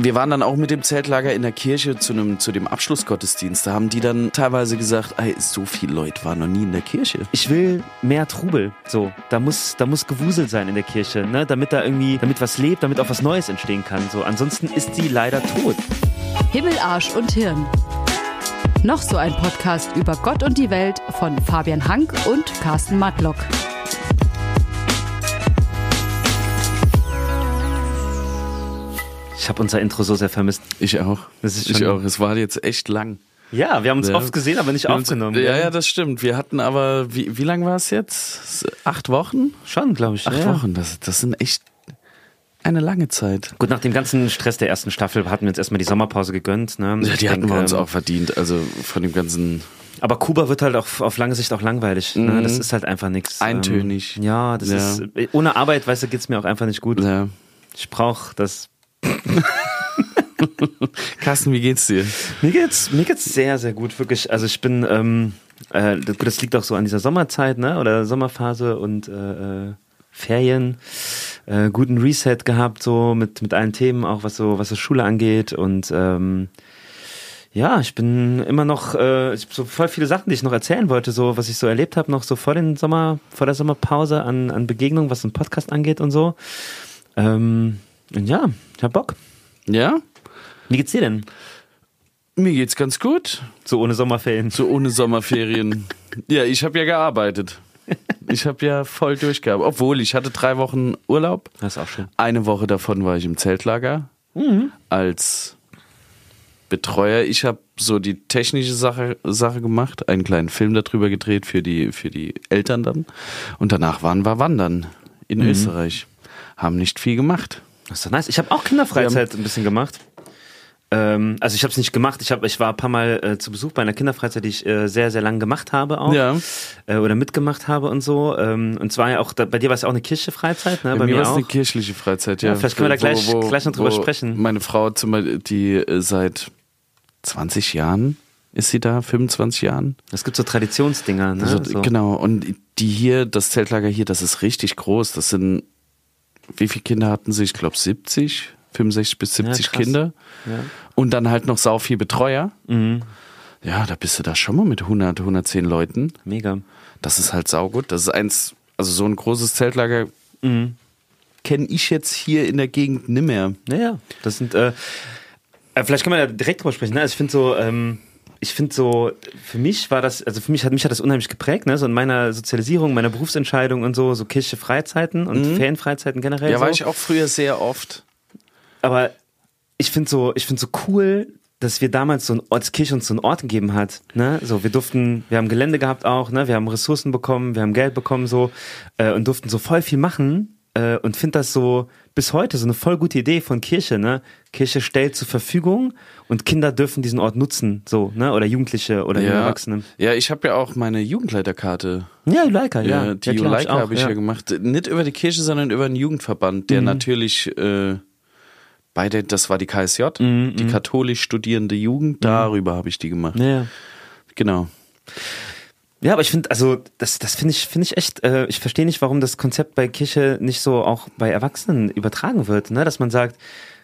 wir waren dann auch mit dem Zeltlager in der Kirche zu, einem, zu dem Abschlussgottesdienst. Da haben die dann teilweise gesagt, ey, so viele Leute waren noch nie in der Kirche. Ich will mehr Trubel. So, da muss, da muss Gewusel sein in der Kirche, ne? damit da irgendwie, damit was lebt, damit auch was Neues entstehen kann. So, ansonsten ist sie leider tot. Himmel, Arsch und Hirn. Noch so ein Podcast über Gott und die Welt von Fabian Hank und Carsten Matlock. Ich habe unser Intro so sehr vermisst. Ich auch. Das ist ich auch. Es war jetzt echt lang. Ja, wir haben uns Ja. oft gesehen, aber nicht Wir haben uns- aufgenommen. Ja, gell? ja, das stimmt. Wir hatten aber, wie, wie lang war es jetzt? Acht Wochen? Schon, glaube ich. Acht ja. Wochen, das, das sind echt eine lange Zeit. Gut, nach dem ganzen Stress der ersten Staffel hatten wir uns erstmal die Sommerpause gegönnt. Ne? Ja, Ich die hatten denk, wir uns ähm, auch verdient. Also von dem ganzen. Aber Kuba wird halt auch auf lange Sicht auch langweilig. Ne? Mhm. Das ist halt einfach nichts. Eintönig. Ähm, ja, das Ja. ist. Ohne Arbeit, weißt du, geht's mir auch einfach nicht gut. Ja. Ich brauche das. Carsten, wie geht's dir? Mir geht's, mir geht's sehr, sehr gut, wirklich. Also ich bin, ähm, äh, das, das liegt auch so an dieser Sommerzeit, ne? Oder Sommerphase und äh, äh, Ferien. Äh, guten Reset gehabt, so mit, mit allen Themen, auch was so, was so Schule angeht. Und ähm, ja, ich bin immer noch, äh, ich hab so voll viele Sachen, die ich noch erzählen wollte, so was ich so erlebt habe, noch so vor den Sommer, vor der Sommerpause an, an Begegnungen, was ein Podcast angeht und so. Ähm, ja, ich hab Bock. Ja? Wie geht's dir denn? Mir geht's ganz gut. So ohne Sommerferien. So ohne Sommerferien. ja, ich habe ja gearbeitet. Ich habe ja voll durchgearbeitet. Obwohl, ich hatte drei Wochen Urlaub. Das ist auch schön. Eine Woche davon war ich im Zeltlager als Betreuer. Ich habe so die technische Sache, Sache gemacht, einen kleinen Film darüber gedreht für die, für die Eltern dann. Und danach waren wir wandern in Österreich. Haben nicht viel gemacht. Das ist doch nice. Ich habe auch Kinderfreizeit ein bisschen gemacht. Ähm, also ich habe es nicht gemacht. Ich, hab, ich war ein paar Mal äh, zu Besuch bei einer Kinderfreizeit, die ich äh, sehr, sehr lang gemacht habe auch. Ja. Äh, oder mitgemacht habe und so. Ähm, und zwar ja auch, da, bei dir war es ja auch eine Kirche-Freizeit, ne? Bei, bei mir mir war es eine kirchliche Freizeit, ja. Ja, vielleicht können wir da gleich- gleich noch drüber wo sprechen. Meine Frau, zum Beispiel, die äh, seit 20 Jahren ist sie da, 25 Jahren. Es gibt so Traditionsdinger, ne? Also, so. Genau, und die hier, das Zeltlager hier, das ist richtig groß. Das sind, wie viele Kinder hatten sie? Ich glaube 70, 65 bis 70 krass. Kinder. Ja. Und dann halt noch sau viel Betreuer. Mhm. Ja, da bist du da schon mal mit 100, 110 Leuten. Mega. Das ist halt saugut. Das ist eins, also so ein großes Zeltlager Mhm. kenne ich jetzt hier in der Gegend nimmer. Naja, das sind, äh, äh, vielleicht kann man da direkt drüber sprechen. Ne? Also ich finde so, ähm, ich finde so, für mich war das, also für mich hat mich hat das unheimlich geprägt, ne? So in meiner Sozialisierung, meiner Berufsentscheidung und so, so kirchliche Freizeiten und Ferienfreizeiten generell. Mhm. Ja, so. war ich auch früher sehr oft. Aber ich finde so, ich finde so cool, dass wir damals so ein Ort, dass Kirche uns so einen Ort gegeben hat. Ne? So, wir durften, wir haben Gelände gehabt auch, ne? wir haben Ressourcen bekommen, wir haben Geld bekommen so äh, und durften so voll viel machen äh, und finde das so bis heute so eine voll gute Idee von Kirche. Ne? Kirche stellt zur Verfügung und Kinder dürfen diesen Ort nutzen, so, ne? Oder Jugendliche oder Ja, Erwachsene. ja ich habe ja auch meine Jugendleiterkarte. Ja, Juleika, ja. Ja, die ja, Juleika habe ich ja. gemacht. Nicht über die Kirche, sondern über einen Jugendverband, Mhm. der natürlich äh, beide, das war die KSJ, Mhm, die katholisch studierende Jugend, darüber habe ich die gemacht. Ja, ja. Genau. Ja, aber ich finde, also das, das finde ich, finde ich echt. Äh, ich verstehe nicht, warum das Konzept bei Kirche nicht so auch bei Erwachsenen übertragen wird, ne? Dass man sagt,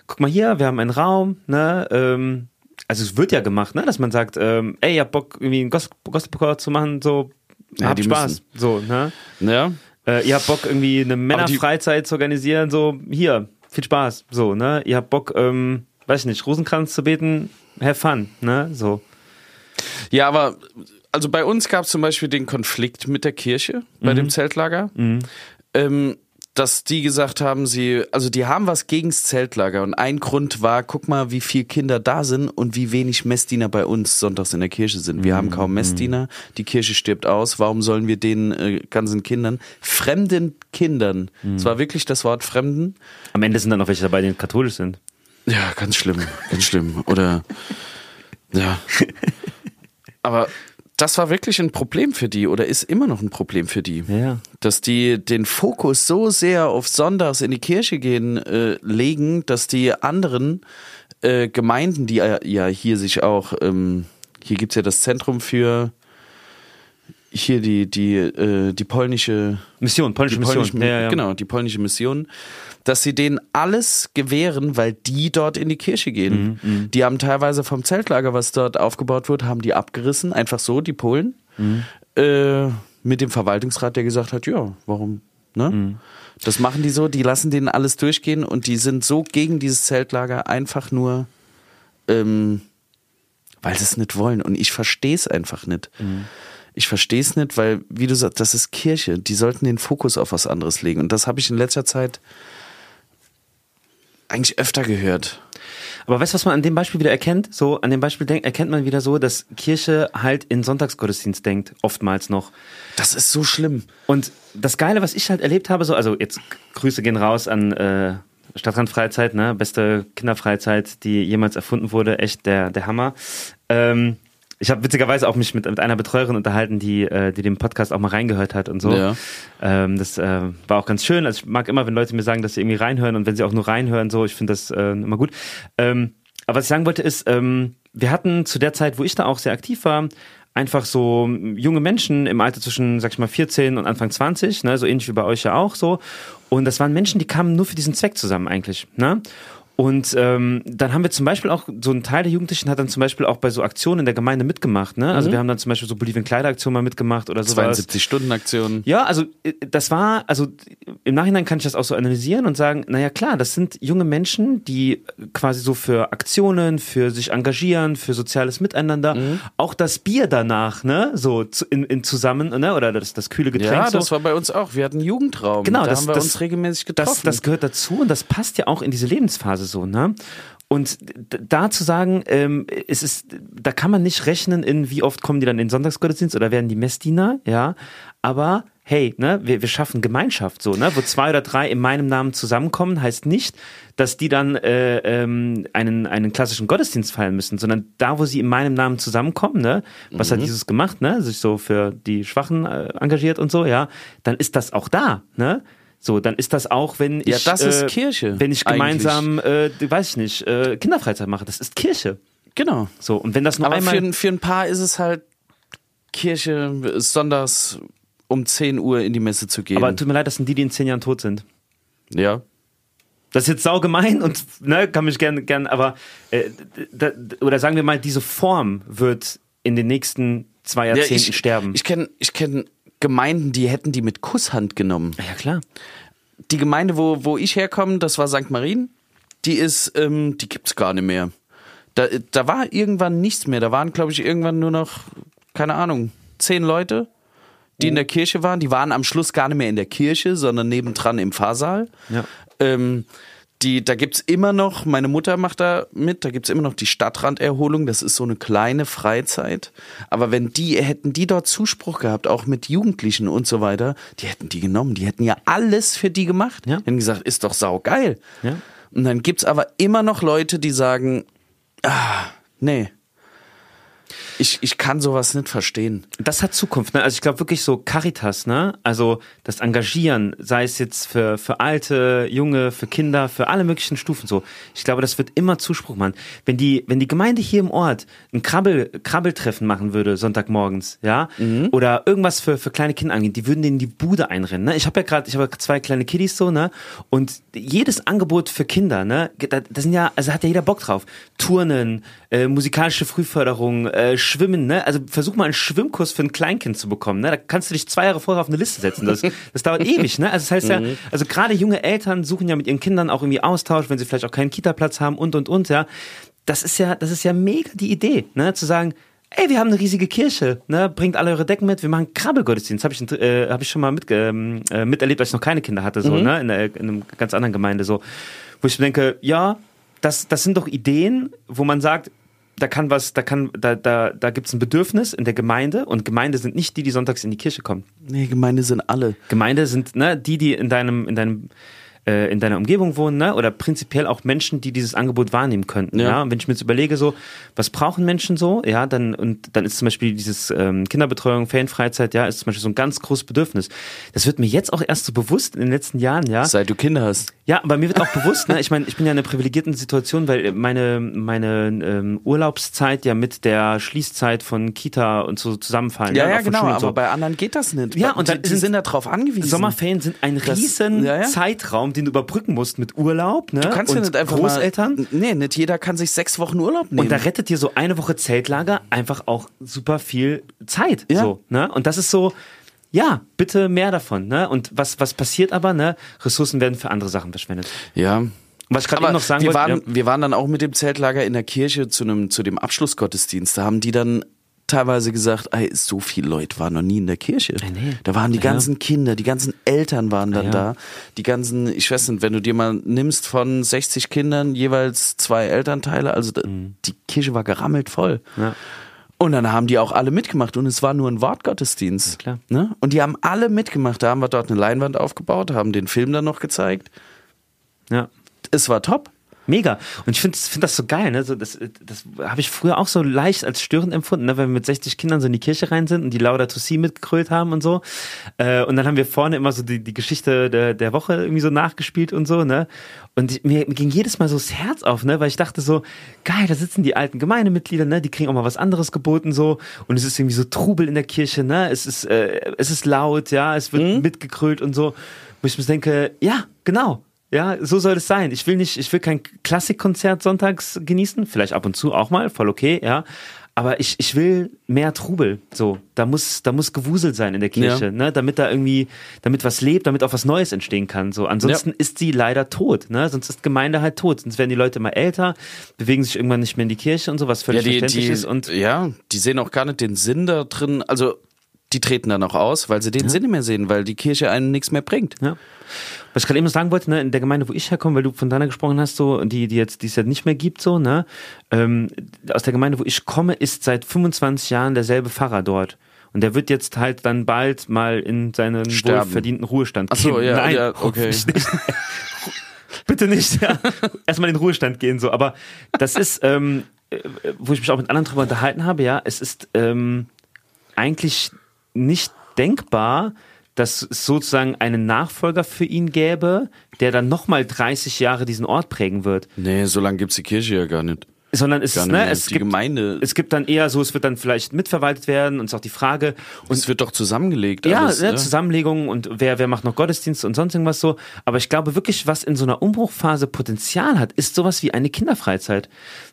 guck mal hier, wir haben einen Raum, ne? Ähm, also es wird ja gemacht, ne? Dass man sagt, ähm, ey, ihr habt Bock irgendwie einen Gos- Gospelchor zu machen, so Ja, habt Spaß, müssen. so, ne? Ja, Äh, ihr habt Bock irgendwie eine Männerfreizeit zu organisieren, so hier, viel Spaß, so, ne? Ihr habt Bock, ähm, weiß ich nicht, Rosenkranz zu beten, have fun, ne? So. ja aber also bei uns gab es zum Beispiel den Konflikt mit der Kirche bei Mhm. dem Zeltlager. Ähm, dass die gesagt haben, sie, also die haben was gegens Zeltlager und ein Grund war, guck mal, wie viele Kinder da sind und wie wenig Messdiener bei uns sonntags in der Kirche sind. Wir haben kaum Messdiener, die Kirche stirbt aus, warum sollen wir den äh, ganzen Kindern, fremden Kindern, es war wirklich das Wort fremden, Am Ende sind dann noch welche dabei, die katholisch sind. ja, ganz schlimm, ganz schlimm. Oder ja. Aber das war wirklich ein Problem für die oder ist immer noch ein Problem für die. Ja. Dass die den Fokus so sehr auf Sonntags in die Kirche gehen äh, legen, dass die anderen äh, Gemeinden, die ja, ja hier sich auch, ähm, hier gibt's ja das Zentrum für hier die, die, äh, die polnische Mission, polnische Mission. polnische, ja, ja. Genau, die polnische Mission, dass sie denen alles gewähren, weil die dort in die Kirche gehen. Mhm, Die haben teilweise vom Zeltlager, was dort aufgebaut wird, haben die abgerissen, einfach so, die Polen, Mhm. äh, mit dem Verwaltungsrat, der gesagt hat, ja, warum, ne? Mhm. Das machen die so, die lassen denen alles durchgehen und die sind so gegen dieses Zeltlager einfach nur, ähm, weil sie es nicht wollen. Und ich verstehe es einfach nicht. Ich verstehe es nicht, weil, wie du sagst, das ist Kirche. Die sollten den Fokus auf was anderes legen. Und das habe ich in letzter Zeit eigentlich öfter gehört. Aber weißt du, was man an dem Beispiel wieder erkennt? So, an dem Beispiel denk, erkennt man wieder so, dass Kirche halt in Sonntagsgottesdienst denkt, oftmals noch. Das ist so schlimm. Und das Geile, was ich halt erlebt habe, so, also jetzt Grüße gehen raus an äh, Stadtrandfreizeit, ne? Beste Kinderfreizeit, die jemals erfunden wurde, echt der, der Hammer. Ähm, ich habe witzigerweise auch mich mit, mit einer Betreuerin unterhalten, die, äh, die den Podcast auch mal reingehört hat und so. Ja. Ähm, das äh, war auch ganz schön. Also ich mag immer, wenn Leute mir sagen, dass sie irgendwie reinhören und wenn sie auch nur reinhören, so, ich finde das äh, immer gut. Ähm, aber was ich sagen wollte ist, ähm, wir hatten zu der Zeit, wo ich da auch sehr aktiv war, einfach so junge Menschen im Alter zwischen, sag ich mal, 14 und Anfang 20, ne, so ähnlich wie bei euch ja auch so. Und das waren Menschen, die kamen nur für diesen Zweck zusammen eigentlich. Ne? Und ähm, dann haben wir zum Beispiel auch, so ein Teil der Jugendlichen hat dann zum Beispiel auch bei so Aktionen in der Gemeinde mitgemacht. Ne? Also wir haben dann zum Beispiel so Bolivien Kleideraktion mal mitgemacht oder sowas. 72-Stunden-Aktion. Ja, also äh, das war, also im Nachhinein kann ich das auch so analysieren und sagen, naja klar, das sind junge Menschen, die quasi so für Aktionen, für sich engagieren, für soziales Miteinander, auch das Bier danach, ne, so in, in zusammen, ne, oder das, das kühle Getränk. Ja, so. das war bei uns auch. Wir hatten einen Jugendraum. Genau, da das- haben wir das- uns regelmäßig das, getroffen. das gehört dazu und das passt ja auch in diese Lebensphase so, ne? Und da zu sagen, ähm, es ist, da kann man nicht rechnen in, wie oft kommen die dann in den Sonntagsgottesdienst oder werden die Messdiener, ja. Aber hey, ne, wir, wir schaffen Gemeinschaft so, ne? Wo zwei oder drei in meinem Namen zusammenkommen, heißt nicht, dass die dann äh, ähm, einen, einen klassischen Gottesdienst feiern müssen, sondern da, wo sie in meinem Namen zusammenkommen, ne, was Mhm. hat Jesus gemacht, ne? Sich so für die Schwachen äh, engagiert und so, ja, dann ist das auch da, ne? So, dann ist das auch, wenn ich, Ja, das äh, ist Kirche, wenn ich gemeinsam, äh, weiß ich nicht, äh, Kinderfreizeit mache, das ist Kirche. genau. So, und wenn das nur Aber einmal, für, ein- für ein paar ist es halt Kirche sonntags um 10 Uhr in die Messe zu gehen. aber tut mir leid, das sind die, die in zehn Jahren tot sind. ja. Das ist jetzt saugemein und ne, kann mich gern, gern, aber äh, da, oder sagen wir mal, diese Form wird in den nächsten zwei ja Jahrzehnten ich, sterben. Ich kenne ich kenn Gemeinden, die hätten die mit Kusshand genommen. ja klar. Die Gemeinde, wo, wo ich herkomme, das war St. Marien, die ist, ähm, die gibt's gar nicht mehr. Da, da war irgendwann nichts mehr. Da waren, glaube ich, irgendwann nur noch, keine Ahnung, zehn Leute, die in der Kirche waren. Die waren am Schluss gar nicht mehr in der Kirche, sondern nebendran im Pfarrsaal. Ja. Ähm, die, da gibt's immer noch, meine Mutter macht da mit, da gibt's immer noch die Stadtranderholung, das ist so eine kleine Freizeit. Aber wenn die, hätten die dort Zuspruch gehabt, auch mit Jugendlichen und so weiter, die hätten die genommen, die hätten ja alles für die gemacht. Ja. Die hätten gesagt, ist doch saugeil. Ja. Und dann gibt's aber immer noch Leute, die sagen, ah, nee. Ich, ich kann sowas nicht verstehen. Das hat Zukunft, ne? Also ich glaube wirklich so Caritas, ne? Also das Engagieren, sei es jetzt für, für Alte, Junge, für Kinder, für alle möglichen Stufen so. Ich glaube, das wird immer Zuspruch machen. Wenn die, wenn die Gemeinde hier im Ort ein Krabbel, Krabbeltreffen machen würde, Sonntagmorgens, ja? Oder irgendwas für, für kleine Kinder angehen, die würden denen die Bude einrennen, ne? Ich habe ja gerade, ich habe ja zwei kleine Kiddies so, ne? Und jedes Angebot für Kinder, ne? Da, da sind ja, also hat ja jeder Bock drauf. Turnen, äh, musikalische Frühförderung, äh, Schwimmen, ne? Also versuch mal einen Schwimmkurs für ein Kleinkind zu bekommen, ne? Da kannst du dich zwei Jahre vorher auf eine Liste setzen. Das, das dauert ewig, ne? Also das heißt ja, also gerade junge Eltern suchen ja mit ihren Kindern auch irgendwie Austausch, wenn sie vielleicht auch keinen Kita-Platz haben und und und, ja. Das ist ja, das ist ja mega die Idee, ne? Zu sagen, ey, wir haben eine riesige Kirche, ne? Bringt alle eure Decken mit, wir machen Krabbelgottesdienst. Habe ich, äh, hab ich schon mal mit, ähm, äh, miterlebt, als ich noch keine Kinder hatte, so, ne? In, der, in einer ganz anderen Gemeinde, so. Wo ich denke, ja, das, das sind doch Ideen, wo man sagt, da kann was, da kann, da, da, da gibt's ein Bedürfnis in der Gemeinde und Gemeinde sind nicht die, die sonntags in die Kirche kommen. Nee, Gemeinde sind alle. Gemeinde sind ne, die, die in deinem, in deinem äh, in deiner Umgebung wohnen, ne? oder prinzipiell auch Menschen, die dieses Angebot wahrnehmen könnten. Ja. Ja. Und wenn ich mir jetzt überlege, so, was brauchen Menschen so, ja, dann, und dann ist zum Beispiel dieses ähm, Kinderbetreuung, Ferienfreizeit, ja, ist zum Beispiel so ein ganz großes Bedürfnis. Das wird mir jetzt auch erst so bewusst in den letzten Jahren, ja. Seit du Kinder hast. Ja, aber mir wird auch bewusst, ne, ich meine, ich bin ja in einer privilegierten Situation, weil meine, meine ähm, Urlaubszeit ja mit der Schließzeit von Kita und so zusammenfallen. Ja, und ja, von genau, Schulen aber so. bei anderen geht das nicht. Ja, und die, die sind- sind darauf angewiesen. Sommerferien sind ein Das- riesen ja, ja. Zeitraum, den du überbrücken musst mit Urlaub, ne? du kannst ja nicht einfach Großeltern. Mal, nee, nicht jeder kann sich sechs Wochen Urlaub nehmen. Und da rettet dir so eine Woche Zeltlager einfach auch super viel Zeit. Ja. So, ne? Und das ist so, ja, bitte mehr davon. Ne? Und was, was passiert aber? Ne? Ressourcen werden für andere Sachen verschwendet. ja. Was ich gerade noch sagen wir, wollte, waren, ja. wir waren dann auch mit dem Zeltlager in der Kirche zu, einem, zu dem Abschlussgottesdienst. Da haben die dann teilweise gesagt, ey, so viele Leute waren noch nie in der Kirche. nee. Da waren die Ja. ganzen Kinder, die ganzen Eltern waren dann Ja. da. Die ganzen, ich weiß nicht, wenn du dir mal nimmst von 60 Kindern jeweils zwei Elternteile, also da, die Kirche war gerammelt voll. Mhm. Ja. Und dann haben die auch alle mitgemacht und es war nur ein Wortgottesdienst. Ja. Ne? Und die haben alle mitgemacht. Da haben wir dort eine Leinwand aufgebaut, haben den Film dann noch gezeigt. ja. Es war top. Mega. Und ich finde find das so geil, ne? So, das das habe ich früher auch so leicht als störend empfunden, ne? wenn wir mit 60 Kindern so in die Kirche rein sind und die Lauda to See mitgekrölt haben und so. Äh, und dann haben wir vorne immer so die, die Geschichte der, der Woche irgendwie so nachgespielt und so, ne? Und ich- mir, mir ging jedes Mal so das Herz auf, ne? Weil ich dachte so, geil, da sitzen die alten Gemeindemitglieder, ne? Die kriegen auch mal was anderes geboten so. Und es ist irgendwie so Trubel in der Kirche, ne? Es ist, äh, es ist laut, ja, es wird mitgekrölt und so. Wo ich mir denke, ja, genau. Ja, so soll es sein. Ich will nicht, ich will kein Klassikkonzert sonntags genießen, vielleicht ab und zu auch mal, voll okay, ja. Aber ich, ich will mehr Trubel. So, da muss, da muss Gewusel sein in der Kirche, Ja. ne, damit da irgendwie, damit was lebt, damit auch was Neues entstehen kann. So, ansonsten Ja. ist sie leider tot, ne? Sonst ist Gemeinde halt tot. Sonst werden die Leute immer älter, bewegen sich irgendwann nicht mehr in die Kirche und so, was völlig die, verständlich die, ist. Und ja, die sehen auch gar nicht den Sinn da drin. Also die treten dann auch aus, weil sie den Sinn nicht mehr sehen, weil die Kirche einem nichts mehr bringt. Ja. Was ich gerade eben noch sagen wollte, ne, in der Gemeinde, wo ich herkomme, weil du von deiner gesprochen hast, so, die, die jetzt, die es ja nicht mehr gibt, so, ne, ähm, aus der Gemeinde, wo ich komme, ist seit 25 Jahren derselbe Pfarrer dort. Und der wird jetzt halt dann bald mal in seinen Sterben. wohlverdienten Ruhestand Ach so, gehen. ja, Nein, ja, okay. nicht. Bitte nicht, ja. Erstmal in den Ruhestand gehen, so. Aber das ist, ähm, äh, wo ich mich auch mit anderen drüber unterhalten habe, ja, es ist ähm, eigentlich nicht denkbar, dass es sozusagen einen Nachfolger für ihn gäbe, der dann nochmal 30 Jahre diesen Ort prägen wird. Nee, so lange gibt's die Kirche ja gar nicht. Sondern es, ist, ne, es die gibt Gemeinde, es gibt dann eher so, es wird dann vielleicht mitverwaltet werden und es ist auch die Frage. Und es wird doch zusammengelegt. ja, alles, ne? Zusammenlegungen und wer, wer macht noch Gottesdienste und sonst irgendwas so. Aber ich glaube wirklich, was in so einer Umbruchphase Potenzial hat, ist sowas wie eine Kinderfreizeit.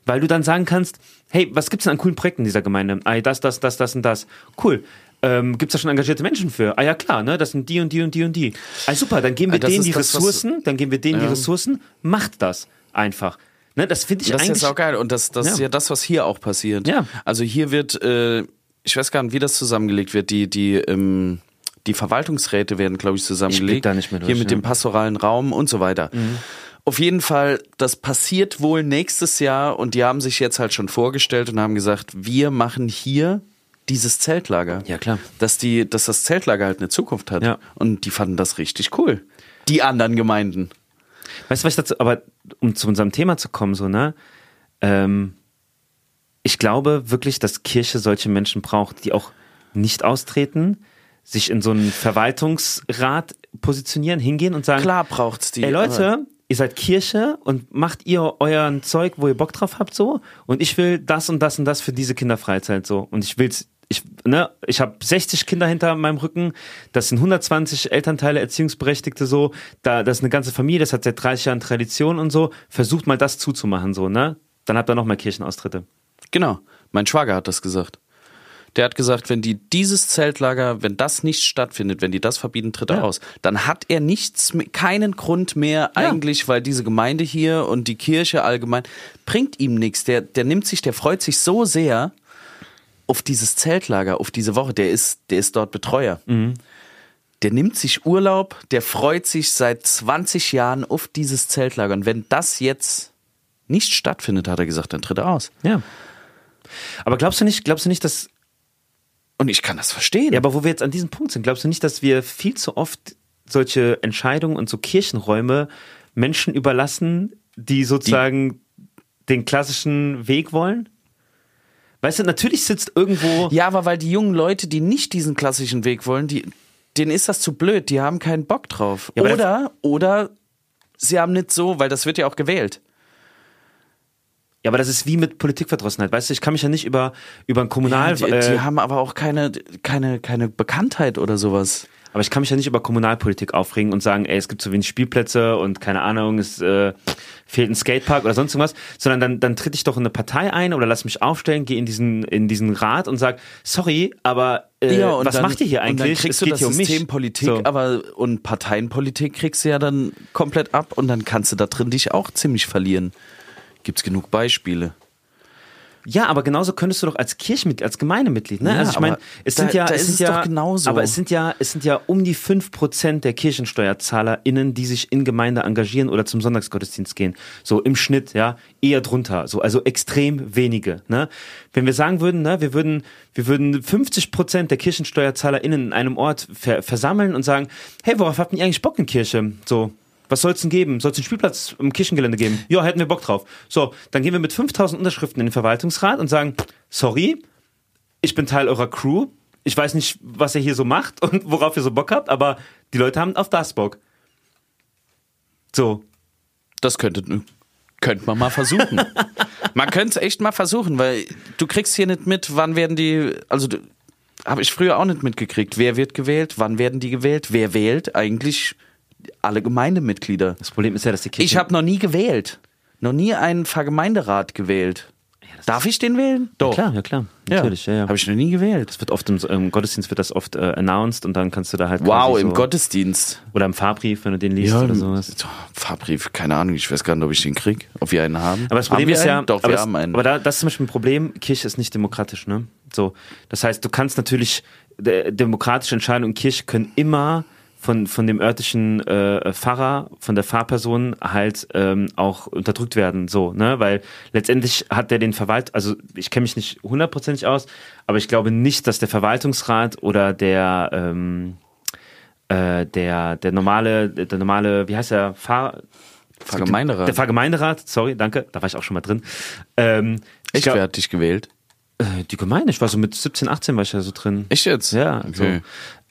Weil du dann sagen kannst, hey, was gibt's denn an coolen Projekten in dieser Gemeinde? Ah, das, das, das, das und das. Cool. Ähm, gibt's da schon engagierte Menschen für? Ah ja klar, ne? Das sind die und die und die und die. Ah super, dann geben wir Ah, das denen ist die das, Ressourcen, dann geben wir denen die Ressourcen, macht das einfach. Ne? Das finde ich Das ist eigentlich. ja saugeil. Und das, das ist Ja. ja das, was hier auch passiert. Ja. Also hier wird, äh, ich weiß gar nicht, wie das zusammengelegt wird. Die, die, ähm, die Verwaltungsräte werden, glaube ich, zusammengelegt. da nicht mehr durch, Hier mit ja. dem pastoralen Raum und so weiter. Auf jeden Fall, das passiert wohl nächstes Jahr und die haben sich jetzt halt schon vorgestellt und haben gesagt, wir machen hier dieses Zeltlager. Ja, klar. Dass, die, dass das Zeltlager halt eine Zukunft hat. Ja. Und die fanden das richtig cool. Die anderen Gemeinden. Weißt du, was ich dazu, aber um zu unserem Thema zu kommen, so, ne? Ähm, ich glaube wirklich, dass Kirche solche Menschen braucht, die auch nicht austreten, sich in so einen Verwaltungsrat positionieren, hingehen und sagen, Klar braucht's die. ey Leute, ihr seid Kirche und macht ihr euren Zeug, wo ihr Bock drauf habt, so. Und ich will das und das und das für diese Kinderfreizeit, so. Und ich will's, ich, ne, ich habe 60 Kinder hinter meinem Rücken, das sind 120 Elternteile, Erziehungsberechtigte, so. Da, das ist eine ganze Familie, das hat seit 30 Jahren Tradition und so. Versucht mal das zuzumachen, so, ne. Dann habt ihr noch mal Kirchenaustritte. Genau. Mein Schwager hat das gesagt. Der hat gesagt, wenn die dieses Zeltlager, wenn das nicht stattfindet, wenn die das verbieten, tritt er Ja. aus. Dann hat er nichts, mehr- keinen Grund mehr Ja. eigentlich, weil diese Gemeinde hier und die Kirche allgemein bringt ihm nichts. Der, der nimmt sich, der freut sich so sehr auf dieses Zeltlager, auf diese Woche. Der ist, der ist dort Betreuer. Der nimmt sich Urlaub, der freut sich seit 20 Jahren auf dieses Zeltlager. Und wenn das jetzt nicht stattfindet, hat er gesagt, dann tritt er aus. Ja. Aber glaubst du nicht, glaubst du nicht, dass Und ich kann das verstehen. Ja, aber wo wir jetzt an diesem Punkt sind, glaubst du nicht, dass wir viel zu oft solche Entscheidungen und so Kirchenräume Menschen überlassen, die sozusagen den klassischen Weg wollen? Weißt du, natürlich sitzt irgendwo. Ja, aber weil die jungen Leute, die nicht diesen klassischen Weg wollen, die, denen ist das zu blöd, die haben keinen Bock drauf. Ja, oder, oder sie haben nicht so, weil das wird ja auch gewählt. Ja, aber das ist wie mit Politikverdrossenheit. Weißt du, ich kann mich ja nicht über, über ein Kommunal. die, äh, die haben aber auch keine, keine, keine Bekanntheit oder sowas. Aber ich kann mich ja nicht über Kommunalpolitik aufregen und sagen, ey, es gibt zu wenig Spielplätze und keine Ahnung, es äh, fehlt ein Skatepark oder sonst irgendwas, sondern dann, dann tritt ich doch in eine Partei ein oder lass mich aufstellen, gehe in diesen, in diesen Rat und sag, sorry, aber äh, und was dann- macht ihr hier Und dann eigentlich? kriegst es du geht das um mich. System Politik, So. aber und Parteienpolitik kriegst du ja dann komplett ab und dann kannst du da drin dich auch ziemlich verlieren. Gibt's genug Beispiele. Ja, aber genauso könntest du doch als Kirchenmitglied, als Gemeindemitglied, ne? Ja, also ich meine, es da- sind ja, da es ist sind ja, doch genauso. aber es sind ja, es sind ja um die 5% der KirchensteuerzahlerInnen, die sich in Gemeinde engagieren oder zum Sonntagsgottesdienst gehen. So im Schnitt, ja, eher drunter. So, also extrem wenige, ne? Wenn wir sagen würden, ne, wir würden, wir würden 50% der KirchensteuerzahlerInnen in einem Ort ver versammeln und sagen, hey, worauf habt ihr eigentlich Bock in Kirche? So, was soll's denn geben? Soll's einen Spielplatz im Kirchengelände geben? Ja, hätten wir Bock drauf. So, dann gehen wir mit 5000 Unterschriften in den Verwaltungsrat und sagen, sorry, ich bin Teil eurer Crew. Ich weiß nicht, was ihr hier so macht und worauf ihr so Bock habt, aber die Leute haben auf das Bock. So. Das könnte, könnte man mal versuchen. man könnte es echt mal versuchen, weil du kriegst hier nicht mit, wann werden die, also habe ich früher auch nicht mitgekriegt, wer wird gewählt, wann werden die gewählt, wer wählt eigentlich alle Gemeindemitglieder. Das Problem ist ja, dass die Kirche. Ich habe noch nie gewählt, noch nie einen Vergemeinderat gewählt. Darf ich den wählen? Doch. Klar, ja klar. Natürlich, ja, ja. Habe ich noch nie gewählt. Das wird oft im, im Gottesdienst wird das oft äh, announced und dann kannst du da halt Wow, im so, Gottesdienst. oder im Fahrbrief, wenn du den liest oder sowas. Fahrbrief, keine Ahnung, ich weiß gar nicht, ob ich den krieg, ob wir einen haben. Aber das Problem ist ja? Doch, aber, wir das, haben einen. aber da, das ist zum Beispiel ein Problem, Kirche ist nicht demokratisch, ne? So. Das heißt, du kannst natürlich, de, demokratische Entscheidungen in Kirche können immer von, von dem örtlichen äh, Pfarrer, von der Pfarrperson halt ähm, auch unterdrückt werden, so, ne? Weil letztendlich hat der den Verwalt, also ich kenne mich nicht hundertprozentig aus, aber ich glaube nicht, dass der Verwaltungsrat oder der ähm, äh, der der normale der normale wie heißt der Pfarr Vergemeinderat. der Pfarrgemeinderat, sorry, danke, da war ich auch schon mal drin. Ähm, ich Echt, glaub, wer hat dich gewählt? äh, die Gemeinde, ich war so mit 17, 18 war ich ja so drin. Echt jetzt? Ja, Okay.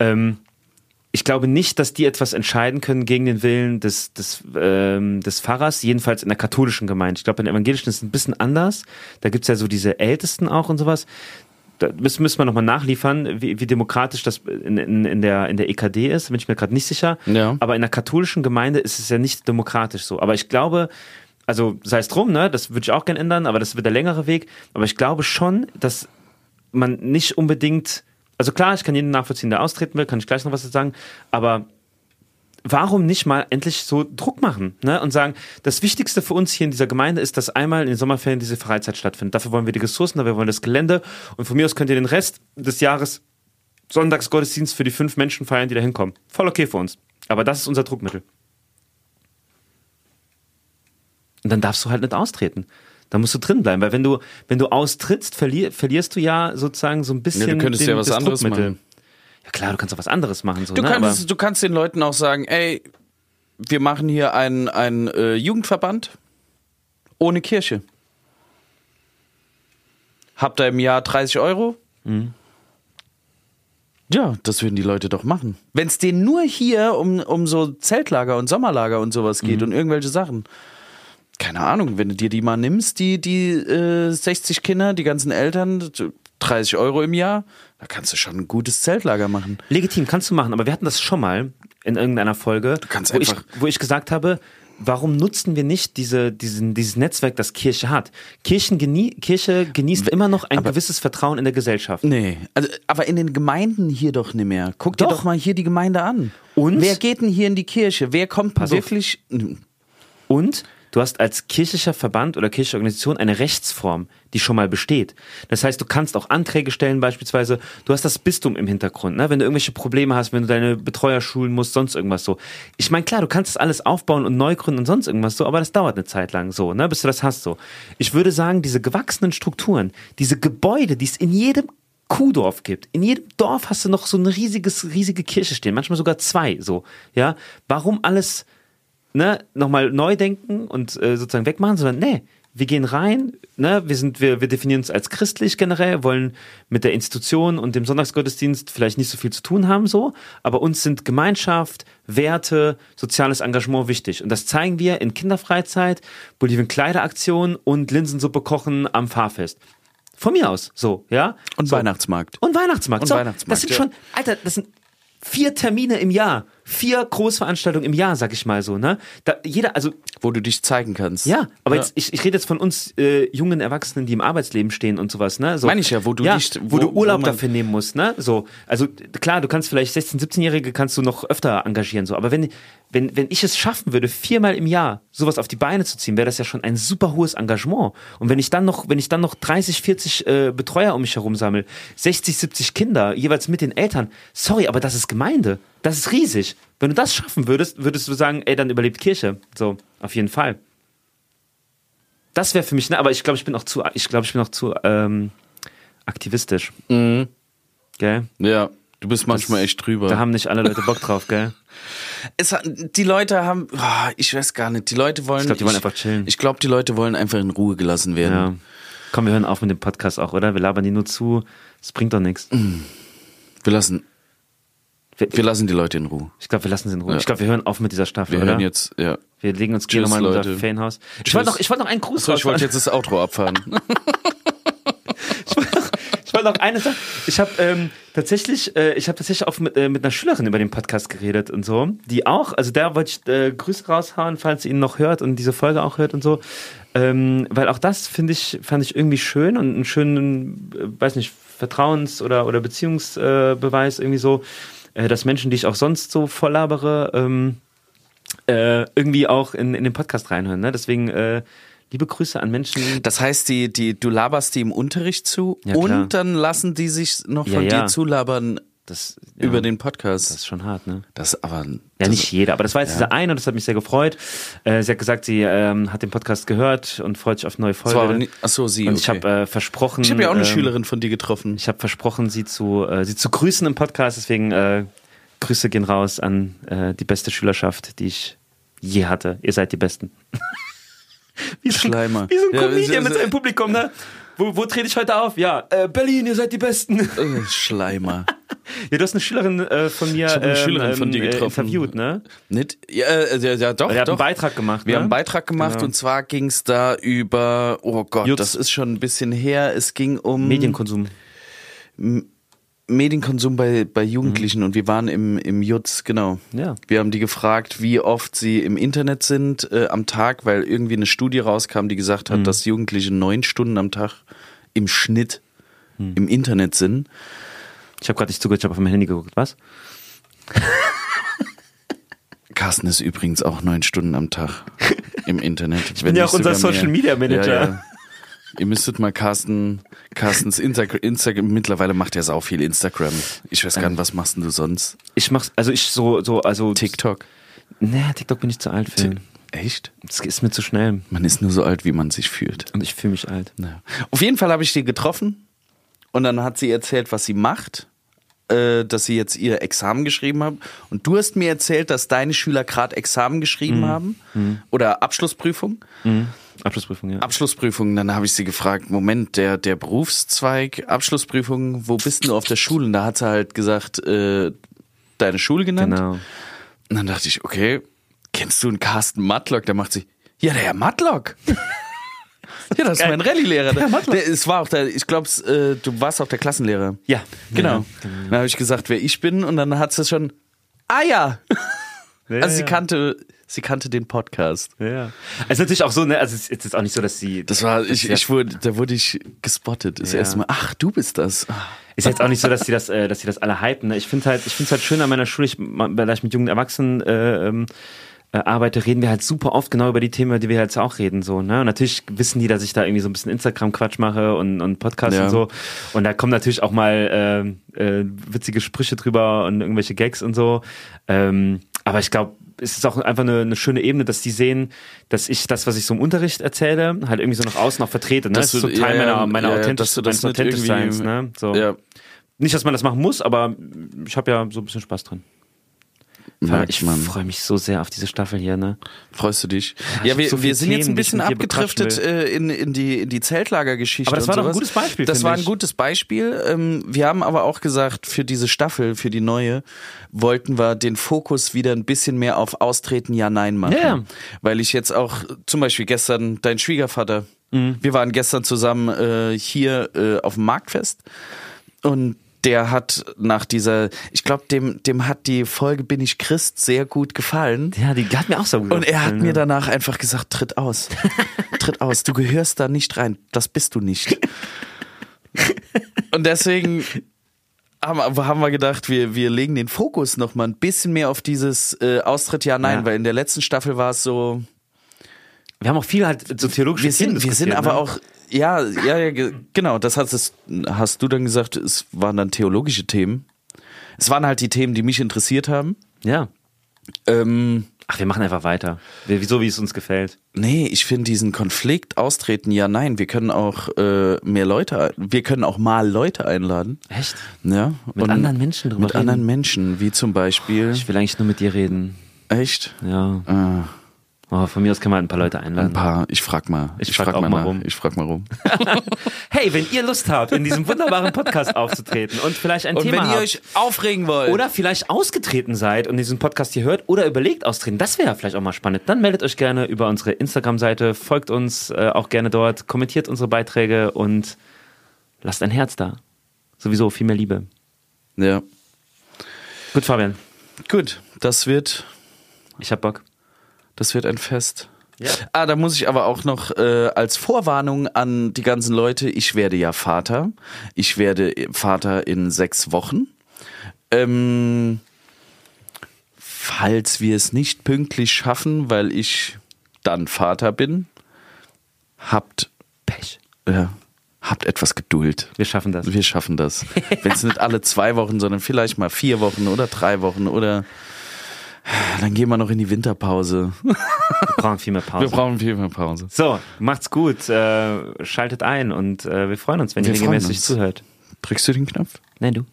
so. Ähm, ich glaube nicht, dass die etwas entscheiden können gegen den Willen des, des, ähm, des Pfarrers, jedenfalls in der katholischen Gemeinde. Ich glaube, in der evangelischen ist es ein bisschen anders. Da gibt's ja so diese Ältesten auch und sowas. Da müssen, müssen wir nochmal nachliefern, wie, wie demokratisch das in, in, in, der, in der EKD ist, bin ich mir gerade nicht sicher. Ja. Aber in der katholischen Gemeinde ist es ja nicht demokratisch so. Aber ich glaube, also sei es drum, ne, das würde ich auch gern ändern, aber das wird der längere Weg. Aber ich glaube schon, dass man nicht unbedingt, also klar, ich kann jeden nachvollziehen, der austreten will, kann ich gleich noch was dazu sagen, aber warum nicht mal endlich so Druck machen ne? und sagen, das Wichtigste für uns hier in dieser Gemeinde ist, dass einmal in den Sommerferien diese Freizeit stattfindet. Dafür wollen wir die Ressourcen, dafür wollen wir das Gelände und von mir aus könnt ihr den Rest des Jahres Sonntagsgottesdienst für die fünf Menschen feiern, die da hinkommen. Voll okay für uns. Aber das ist unser Druckmittel. Und dann darfst du halt nicht austreten. Da musst du drin bleiben, weil wenn du, wenn du austrittst, verlier, verlierst du ja sozusagen so ein bisschen Ja, du könntest ja was anderes machen. Ja klar, du kannst auch was anderes machen. So, Du, ne? kannst, Aber, du kannst den Leuten auch sagen, ey, wir machen hier einen, einen äh, Jugendverband ohne Kirche. Habt ihr im Jahr 30 Euro? Mhm. Ja, das würden die Leute doch machen. Wenn es denen nur hier um, um so Zeltlager und Sommerlager und sowas Mhm. geht und irgendwelche Sachen. Keine Ahnung, wenn du dir die mal nimmst, die, die äh, 60 Kinder, die ganzen Eltern, 30 Euro im Jahr, da kannst du schon ein gutes Zeltlager machen. legitim, kannst du machen, aber wir hatten das schon mal in irgendeiner Folge, wo, ich, wo ich gesagt habe, warum nutzen wir nicht diese, diesen, dieses Netzwerk, das Kirche hat? Kirchen genie, Kirche genießt immer noch ein gewisses Vertrauen in der Gesellschaft. Nee, also, aber in den Gemeinden hier doch nicht mehr. Guck dir Doch. doch mal hier die Gemeinde an. Und? Wer geht denn hier in die Kirche? Wer kommt Pass auf. wirklich? Und du hast als kirchlicher Verband oder kirchliche Organisation eine Rechtsform, die schon mal besteht. Das heißt, du kannst auch Anträge stellen, beispielsweise. Du hast das Bistum im Hintergrund, ne? wenn du irgendwelche Probleme hast, wenn du deine Betreuer schulen musst, sonst irgendwas so. Ich meine, klar, du kannst das alles aufbauen und neu gründen und sonst irgendwas so, aber das dauert eine Zeit lang so, ne? bis du das hast so. Ich würde sagen, diese gewachsenen Strukturen, diese Gebäude, die es in jedem Kuhdorf gibt. In jedem Dorf hast du noch so eine riesiges, riesige Kirche stehen, manchmal sogar zwei, so, ja. Warum alles, ne, nochmal neu denken und äh, sozusagen wegmachen, sondern, nee, wir gehen rein, ne, wir sind, wir, wir definieren uns als christlich generell, wollen mit der Institution und dem Sonntagsgottesdienst vielleicht nicht so viel zu tun haben, so, aber uns sind Gemeinschaft, Werte, soziales Engagement wichtig. Und das zeigen wir in Kinderfreizeit, Bolivien Kleideraktion und Linsensuppe kochen am Fahrfest. Von mir aus, so, ja. Und so. Weihnachtsmarkt. Und Weihnachtsmarkt. Und so, Weihnachtsmarkt, Das sind ja. schon, Alter, das sind vier Termine im Jahr. Vier Großveranstaltungen im Jahr, sag ich mal so, ne? Da, jeder, also Wo du dich zeigen kannst. ja, aber Ja. jetzt, ich, ich rede jetzt von uns äh, jungen Erwachsenen, die im Arbeitsleben stehen und sowas, ne? So, Meine ich ja, wo du ja, nicht- wo, wo- du Urlaub wo dafür nehmen musst, ne? So, also klar, du kannst vielleicht 16-, 17-Jährige kannst du noch öfter engagieren, so, aber wenn, wenn, wenn ich es schaffen würde, viermal im Jahr sowas auf die Beine zu ziehen, wäre das ja schon ein super hohes Engagement. Und wenn ich dann noch, wenn ich dann noch 30, 40 äh, Betreuer um mich herum sammle, 60, 70 Kinder, jeweils mit den Eltern, sorry, aber das ist Gemeinde. Das ist riesig. Wenn du das schaffen würdest, würdest du sagen, ey, dann überlebt Kirche. So, auf jeden Fall. Das wäre für mich, ne, aber ich glaube, ich bin auch zu, ich glaube, ich bin auch zu ähm, aktivistisch. Mhm. Gell? Ja, du bist manchmal echt drüber. Da haben nicht alle Leute Bock drauf, gell? es, die Leute haben, oh, ich weiß gar nicht, die Leute wollen. Ich glaub, die wollen einfach chillen. Ich glaube, die Leute wollen einfach in Ruhe gelassen werden. Ja. Komm, wir hören auf mit dem Podcast auch, oder? Wir labern die nur zu. Das bringt doch nichts. Wir lassen, Wir, wir lassen die Leute in Ruhe. ich glaube, wir lassen sie in Ruhe. Ja. Ich glaube, wir hören auf mit dieser Staffel, Wir oder? hören jetzt, ja. wir legen uns Tschüss, nochmal in unser. Fanhaus. Ich wollte noch, ich wollte noch einen Gruß So, ich wollte jetzt das Outro abfahren. Ich wollte noch eine Sache. Ich habe ähm, tatsächlich, äh, ich habe tatsächlich auch mit, äh, mit einer Schülerin über den Podcast geredet und so, die auch, also da wollte ich äh, Grüße raushauen, falls sie ihn noch hört und diese Folge auch hört und so, ähm, weil auch das finde ich, fand ich irgendwie schön und einen schönen, äh, weiß nicht, Vertrauens- oder oder Beziehungsbeweis Beweis irgendwie so, äh, dass Menschen, die ich auch sonst so voll labere, ähm, äh, irgendwie auch in, in den Podcast reinhören. Ne? Deswegen äh, liebe Grüße an Menschen. Das heißt, die, die, du laberst die im Unterricht zu Ja, und dann lassen die sich noch Ja, von ja. dir zulabern Das, ja, über den Podcast. Das ist schon hart, ne? Das aber. Ja, das nicht jeder, aber das war jetzt dieser eine und das hat mich sehr gefreut. Äh, sie hat gesagt, sie ähm, hat den Podcast gehört und freut sich auf neue Das war Folge. aber nicht, achso, sie. und ich okay. habe äh, versprochen. ich habe ja auch eine ähm, Schülerin von dir getroffen. Ich habe versprochen, sie zu, äh, sie zu grüßen im Podcast, deswegen äh, Grüße gehen raus an äh, die beste Schülerschaft, die ich je hatte. Ihr seid die Besten. wie so ein, Schleimer. wie so ein Ja, Comedian so- mit seinem Publikum, ne? Wo, wo trete ich heute auf? Ja, äh, Berlin, ihr seid die Besten. Äh, Schleimer. Ja, du hast eine Schülerin äh, von mir Ich hab eine ähm, Schülerin von dir äh, getroffen. interviewt, ne? Nicht? Ja, äh, ja, ja doch. Hat doch. einen Beitrag gemacht, Wir ne? haben einen Beitrag gemacht Genau. und zwar ging es da über, oh Gott, Jutz. das ist schon ein bisschen her. Es ging um Medienkonsum. Medienkonsum bei, bei Jugendlichen und wir waren im, im Jutz, genau. Ja. Wir haben die gefragt, wie oft sie im Internet sind äh, am Tag, weil irgendwie eine Studie rauskam, die gesagt hat, dass Jugendliche neun Stunden am Tag im Schnitt im Internet sind. Ich habe gerade nicht zugehört, ich habe auf mein Handy geguckt. Was? Carsten ist übrigens auch neun Stunden am Tag im Internet. Ich bin ja auch unser Social Media Manager. Ja, ja. Ihr müsstet mal Carsten, Carstens Instagram, Instagram, mittlerweile macht er sau viel Instagram. Ich weiß gar nicht, was machst denn du sonst? Ich mach's, also ich so, so, also. TikTok. Nee, TikTok bin ich zu alt für. Echt? Es ist mir zu schnell. Man ist nur so alt, wie man sich fühlt. Und ich fühle mich alt. Ja. Auf jeden Fall habe ich die getroffen und dann hat sie erzählt, was sie macht, äh, dass sie jetzt ihr Examen geschrieben haben. Und du hast mir erzählt, dass deine Schüler gerade Examen geschrieben haben oder Abschlussprüfung. Abschlussprüfung, ja. Abschlussprüfung, dann habe ich sie gefragt, Moment, der, der Berufszweig, Abschlussprüfung, wo bist du auf der Schule? Und da hat sie halt gesagt, äh, deine Schule genannt. genau. Und dann dachte ich, okay, kennst du einen Carsten Matlock? Da macht sie, ja, der Herr Matlock. ja, das ist mein Rallye-Lehrer. Es war auch der, ich glaube, äh, du warst auch der Klassenlehrer. Ja, Genau. Ja, Dann habe ich gesagt, wer ich bin und dann hat sie schon, ah ja. ja. Also sie kannte, sie kannte den Podcast. Ja. Es ist natürlich auch so, ne, also es ist jetzt auch nicht so, dass sie. Das war, ich, ich wurde, da wurde ich gespottet. Das Ja. erste Mal, ach, du bist das. Ist jetzt auch nicht so, dass sie das, äh, dass sie das alle hypen. Ne? Ich finde halt, ich finde es halt schön an meiner Schule, ich, weil ich mit jungen Erwachsenen äh, ähm, äh, arbeite, reden wir halt super oft genau über die Themen, über die wir jetzt auch reden. So, ne? Und natürlich wissen die, dass ich da irgendwie so ein bisschen Instagram-Quatsch mache und, und Podcast Ja. und so. Und da kommen natürlich auch mal äh, äh, witzige Sprüche drüber und irgendwelche Gags und so. Ähm, aber ich glaube, es ist auch einfach eine, eine schöne Ebene, dass die sehen, dass ich das, was ich so im Unterricht erzähle, halt irgendwie so nach außen auch vertrete. Ne? Dass Das ist so Teil ja, meiner, meiner ja, authentisch, meines Seins. Ne? So. Ja. Nicht, dass man das machen muss, aber ich habe ja so ein bisschen Spaß dran. Merkt ich freue mich so sehr auf diese Staffel hier, ne? Freust du dich? ich Ja, wir, so wir sind jetzt Themen, ein die ich bisschen abgedriftet äh, in, in die, in die Zeltlagergeschichte. Aber das war doch ein gutes Beispiel, Das war ein gutes Beispiel. Ähm, wir haben aber auch gesagt, für diese Staffel, für die neue, wollten wir den Fokus wieder ein bisschen mehr auf Austreten, ja, nein machen. Ja, ja. Weil ich jetzt auch, zum Beispiel gestern, dein Schwiegervater, Mhm. wir waren gestern zusammen äh, hier äh, auf dem Marktfest und der hat nach dieser, ich glaube, dem, dem hat die Folge Bin ich Christ sehr gut gefallen. Ja, die hat mir auch so gut Und er hat gefallen, mir danach einfach gesagt, tritt aus. tritt aus. Du gehörst da nicht rein. Das bist du nicht. Und deswegen haben, wir- haben wir gedacht, wir, wir legen den Fokus noch mal ein bisschen mehr auf dieses äh, Austritt ja nein, Ja. weil in der letzten Staffel war es so, Wir haben auch viel halt so theologische wir sind, Themen wir sind aber ne? auch, ja, ja, ja, ge- genau, das hast, es, hast du dann gesagt, es waren dann theologische Themen. Es waren halt die Themen, die mich interessiert haben. Ja. Ähm, Ach, wir machen einfach weiter. Wir, so wie es uns gefällt. Nee, ich finde diesen Konflikt austreten, ja, nein. Wir können auch äh, mehr Leute, wir können auch mal Leute einladen. Echt? Ja. Mit anderen Menschen drüber Mit reden. anderen Menschen, wie zum Beispiel. Ich will eigentlich nur mit dir reden. Echt? Ja. Ah, Oh, von mir aus kann man ein paar Leute einladen. ein paar. Ich frag mal. Ich frag auch mal nach. rum. Ich frag mal rum. Hey, wenn ihr Lust habt, in diesem wunderbaren Podcast aufzutreten und vielleicht ein Und Thema wenn ihr euch aufregen wollt. oder vielleicht ausgetreten seid und diesen Podcast hier hört oder überlegt austreten, das wäre vielleicht auch mal spannend. Dann meldet euch gerne über unsere Instagram-Seite, folgt uns äh, auch gerne dort, kommentiert unsere Beiträge und lasst ein Herz da. Sowieso viel mehr Liebe. Ja. Gut, Fabian, Gut. Das wird, ich hab Bock. Das wird ein Fest. Ja. Ah, da muss ich aber auch noch äh, als Vorwarnung an die ganzen Leute, ich werde ja Vater. Ich werde Vater in sechs Wochen. Ähm, falls wir es nicht pünktlich schaffen, weil ich dann Vater bin, habt Pech. ja, habt etwas Geduld. Wir schaffen das. Wir schaffen das. Wenn es nicht alle zwei Wochen, sondern vielleicht mal vier Wochen oder drei Wochen oder dann gehen wir noch in die Winterpause. Wir brauchen viel mehr Pause. Wir brauchen viel mehr Pause. so, macht's gut. Äh, schaltet ein und äh, wir freuen uns, wenn Wir ihr regelmäßig uns. zuhört. Drückst du den Knopf? Nein, du.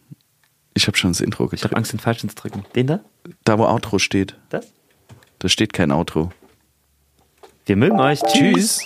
Ich habe schon das Intro Ich habe gedrückt. Angst, den falschen zu drücken. Den da? Da, wo Outro steht. Das? Da steht kein Outro. Wir mögen euch. Tschüss. Tschüss.